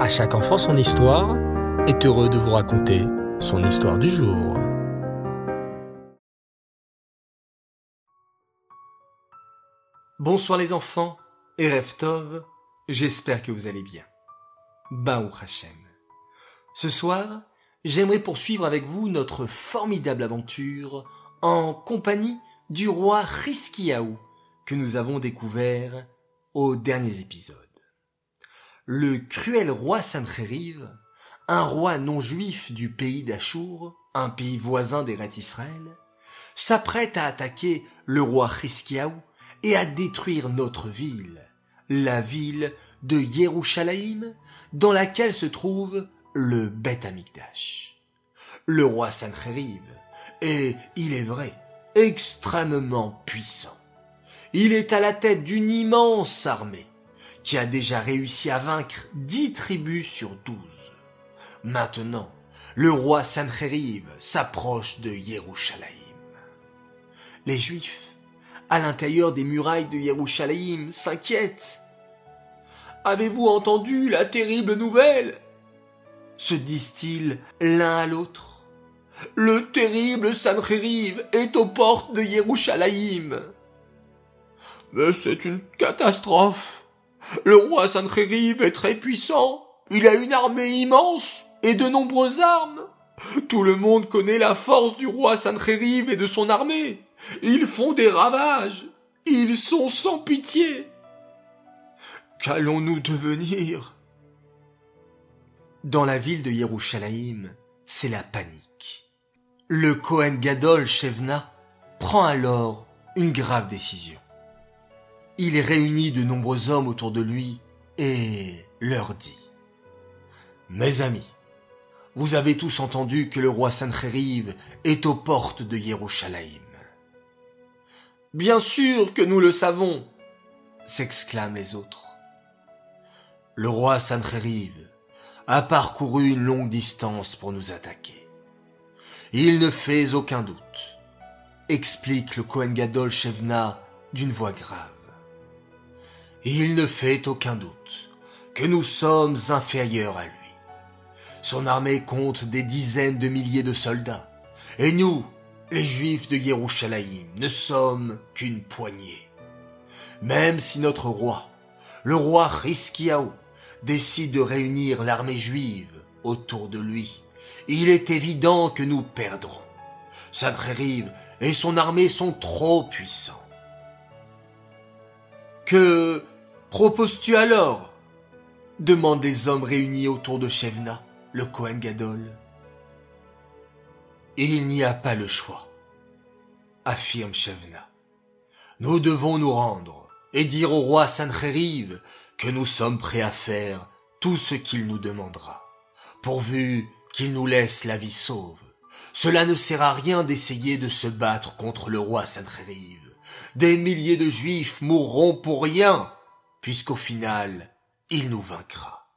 À chaque enfant son histoire est heureux de vous raconter son histoire du jour. Bonsoir les enfants et Reftov, j'espère que vous allez bien. Baou Hashem. Ce soir, j'aimerais poursuivre avec vous notre formidable aventure en compagnie du roi Riskiaou que nous avons découvert aux derniers épisodes. Le cruel roi Sancheriv, un roi non juif du pays d'Achour, un pays voisin des Israël, s'apprête à attaquer le roi Riskiaou et à détruire notre ville, la ville de Yerushalayim, dans laquelle se trouve le Beth Amikdash. Le roi Sancheriv est, il est vrai, extrêmement puissant. Il est à la tête d'une immense armée qui a déjà réussi à vaincre dix tribus sur douze. Maintenant, le roi Sancheriv s'approche de Yerushalayim. Les Juifs, à l'intérieur des murailles de Yerushalayim, s'inquiètent. Avez-vous entendu la terrible nouvelle? se disent-ils l'un à l'autre. Le terrible Sancheriv est aux portes de Yerushalayim. Mais c'est une catastrophe. Le roi Sancheriv est très puissant. Il a une armée immense et de nombreuses armes. Tout le monde connaît la force du roi Sancheriv et de son armée. Ils font des ravages. Ils sont sans pitié. Qu'allons-nous devenir? Dans la ville de Yerushalayim, c'est la panique. Le Kohen Gadol Shevna prend alors une grave décision. Il réunit de nombreux hommes autour de lui et leur dit Mes amis, vous avez tous entendu que le roi Sancheriv est aux portes de Yerushalayim. Bien sûr que nous le savons, s'exclament les autres. Le roi Sancheriv a parcouru une longue distance pour nous attaquer. Il ne fait aucun doute, explique le Kohen Gadol Shevna d'une voix grave. Il ne fait aucun doute que nous sommes inférieurs à lui. Son armée compte des dizaines de milliers de soldats, et nous, les Juifs de Yerushalayim, ne sommes qu'une poignée. Même si notre roi, le roi Riskiaou, décide de réunir l'armée juive autour de lui, il est évident que nous perdrons. Sancheriv et son armée sont trop puissants. Que proposes-tu alors? demandent les hommes réunis autour de Shevna, le Kohen Gadol. Il n'y a pas le choix, affirme Shevna. Nous devons nous rendre et dire au roi Sancheriv que nous sommes prêts à faire tout ce qu'il nous demandera, pourvu qu'il nous laisse la vie sauve. Cela ne sert à rien d'essayer de se battre contre le roi Sancheriv. Des milliers de juifs mourront pour rien, puisqu'au final, il nous vaincra.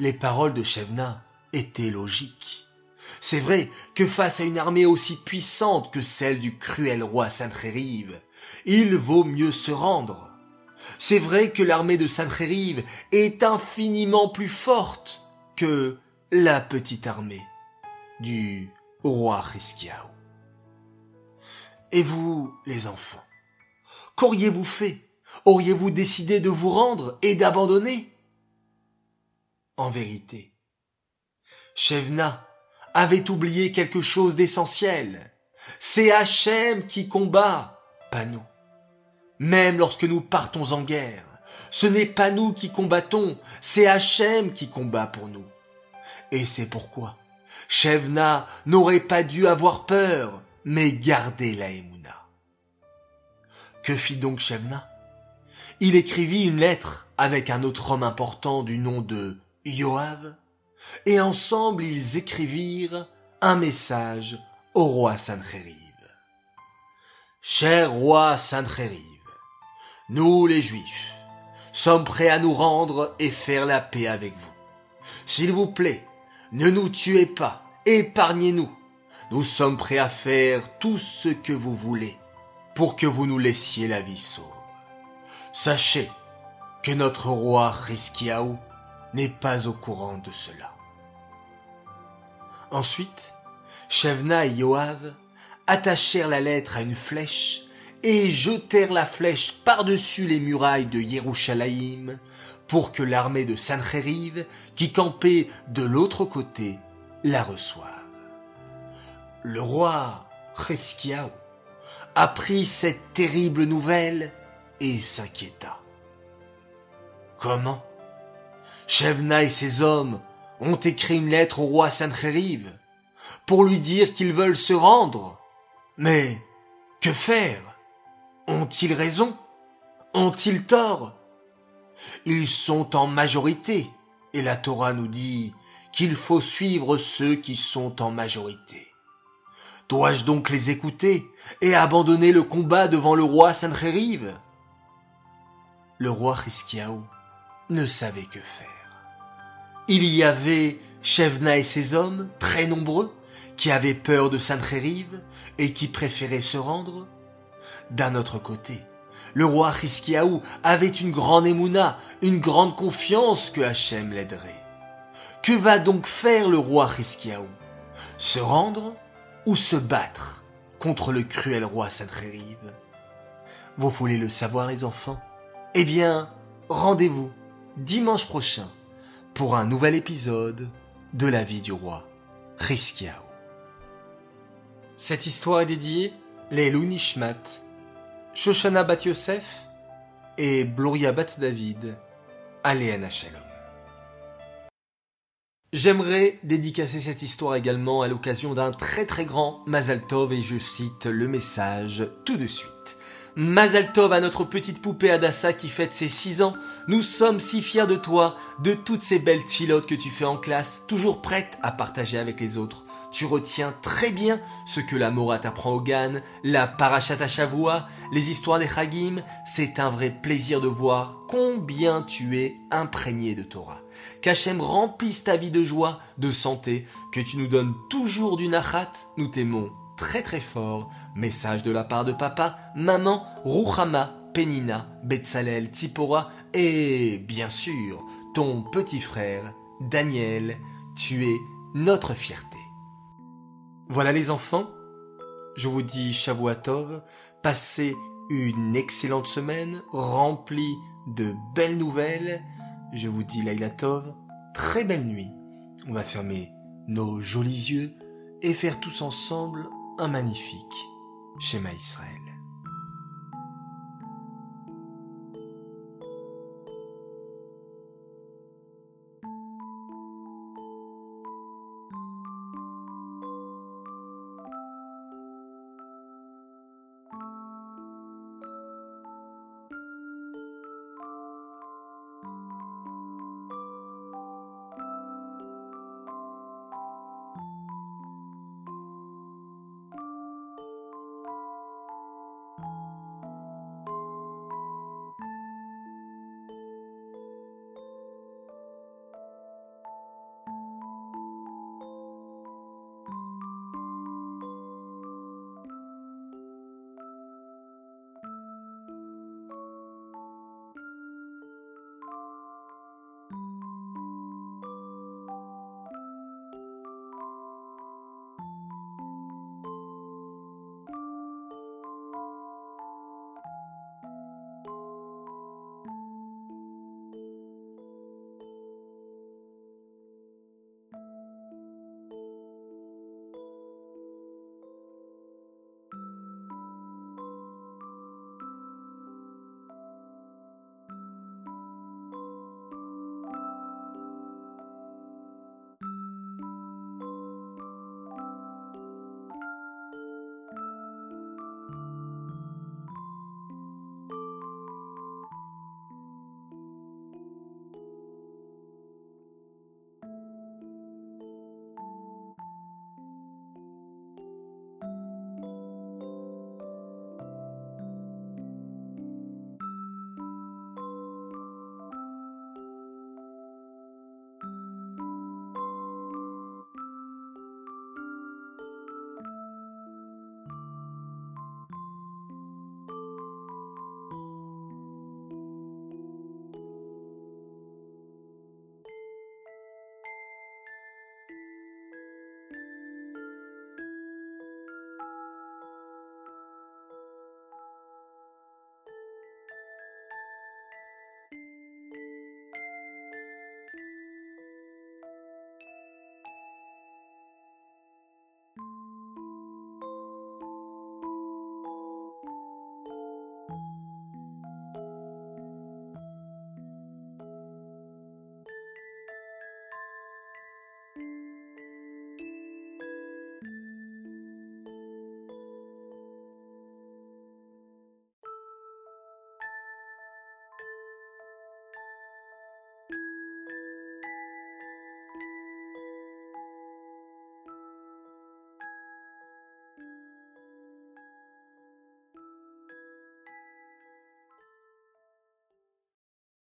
Les paroles de Shevna étaient logiques. C'est vrai que face à une armée aussi puissante que celle du cruel roi Sancheriv, il vaut mieux se rendre. C'est vrai que l'armée de Sancheriv est infiniment plus forte que la petite armée du roi Riskiaou. Et vous, les enfants, qu'auriez-vous fait? Auriez-vous décidé de vous rendre et d'abandonner? En vérité, Shevna avait oublié quelque chose d'essentiel. C'est Hachem qui combat, pas nous. Même lorsque nous partons en guerre, ce n'est pas nous qui combattons, c'est Hachem qui combat pour nous. Et c'est pourquoi Shevna n'aurait pas dû avoir peur, mais garder la Emouna. Que fit donc Shevna Il écrivit une lettre avec un autre homme important du nom de Yoav, et ensemble ils écrivirent un message au roi Sancheriv. Cher roi Sancheriv, nous les Juifs sommes prêts à nous rendre et faire la paix avec vous. S'il vous plaît, ne nous tuez pas, épargnez-nous. Nous sommes prêts à faire tout ce que vous voulez pour que vous nous laissiez la vie sauve. Sachez que notre roi Riskiaou n'est pas au courant de cela. Ensuite, Shevna et Yoav attachèrent la lettre à une flèche et jetèrent la flèche par-dessus les murailles de Yerushalayim pour que l'armée de Sancheriv, qui campait de l'autre côté, la reçoive. Le roi Cheskiaou apprit cette terrible nouvelle et s'inquiéta. Comment? Shevna et ses hommes ont écrit une lettre au roi Sancheriv pour lui dire qu'ils veulent se rendre. Mais que faire? Ont-ils raison? Ont-ils tort? Ils sont en majorité, et la Torah nous dit qu'il faut suivre ceux qui sont en majorité. Dois-je donc les écouter et abandonner le combat devant le roi Sancheriv Le roi Hiskiaou ne savait que faire. Il y avait Shevna et ses hommes, très nombreux, qui avaient peur de Sancheriv et qui préféraient se rendre. D'un autre côté, le roi Hiskiaou avait une grande émouna, une grande confiance que Hachem l'aiderait. Que va donc faire le roi Hiskiaou Se rendre ou se battre contre le cruel roi Sancheriv Vous voulez le savoir les enfants? Eh bien, rendez-vous dimanche prochain pour un nouvel épisode de la vie du roi Riskiao. Cette histoire est dédiée les Nishmat, Shoshana Bat Yosef et Gloria Bat David à Shalom. J'aimerais dédicacer cette histoire également à l'occasion d'un très très grand Mazal Tov et je cite le message tout de suite. Mazal Tov à notre petite poupée Adassa qui fête ses 6 ans. Nous sommes si fiers de toi, de toutes ces belles filotes que tu fais en classe, toujours prête à partager avec les autres. Tu retiens très bien ce que la Mora t'apprend au Gan, la Parashat Shavua, les histoires des Chagim. C'est un vrai plaisir de voir combien tu es imprégné de Torah. Qu'Hachem remplisse ta vie de joie, de santé, que tu nous donnes toujours du nachat. Nous t'aimons très très fort. Message de la part de papa, maman, Ruchama, Penina, Betsalel, Tsipora et bien sûr ton petit frère Daniel. Tu es notre fierté. Voilà les enfants, je vous dis Shavuatov, passez une excellente semaine remplie de belles nouvelles. Je vous dis Lailatov, très belle nuit. On va fermer nos jolis yeux et faire tous ensemble un magnifique schéma Israël.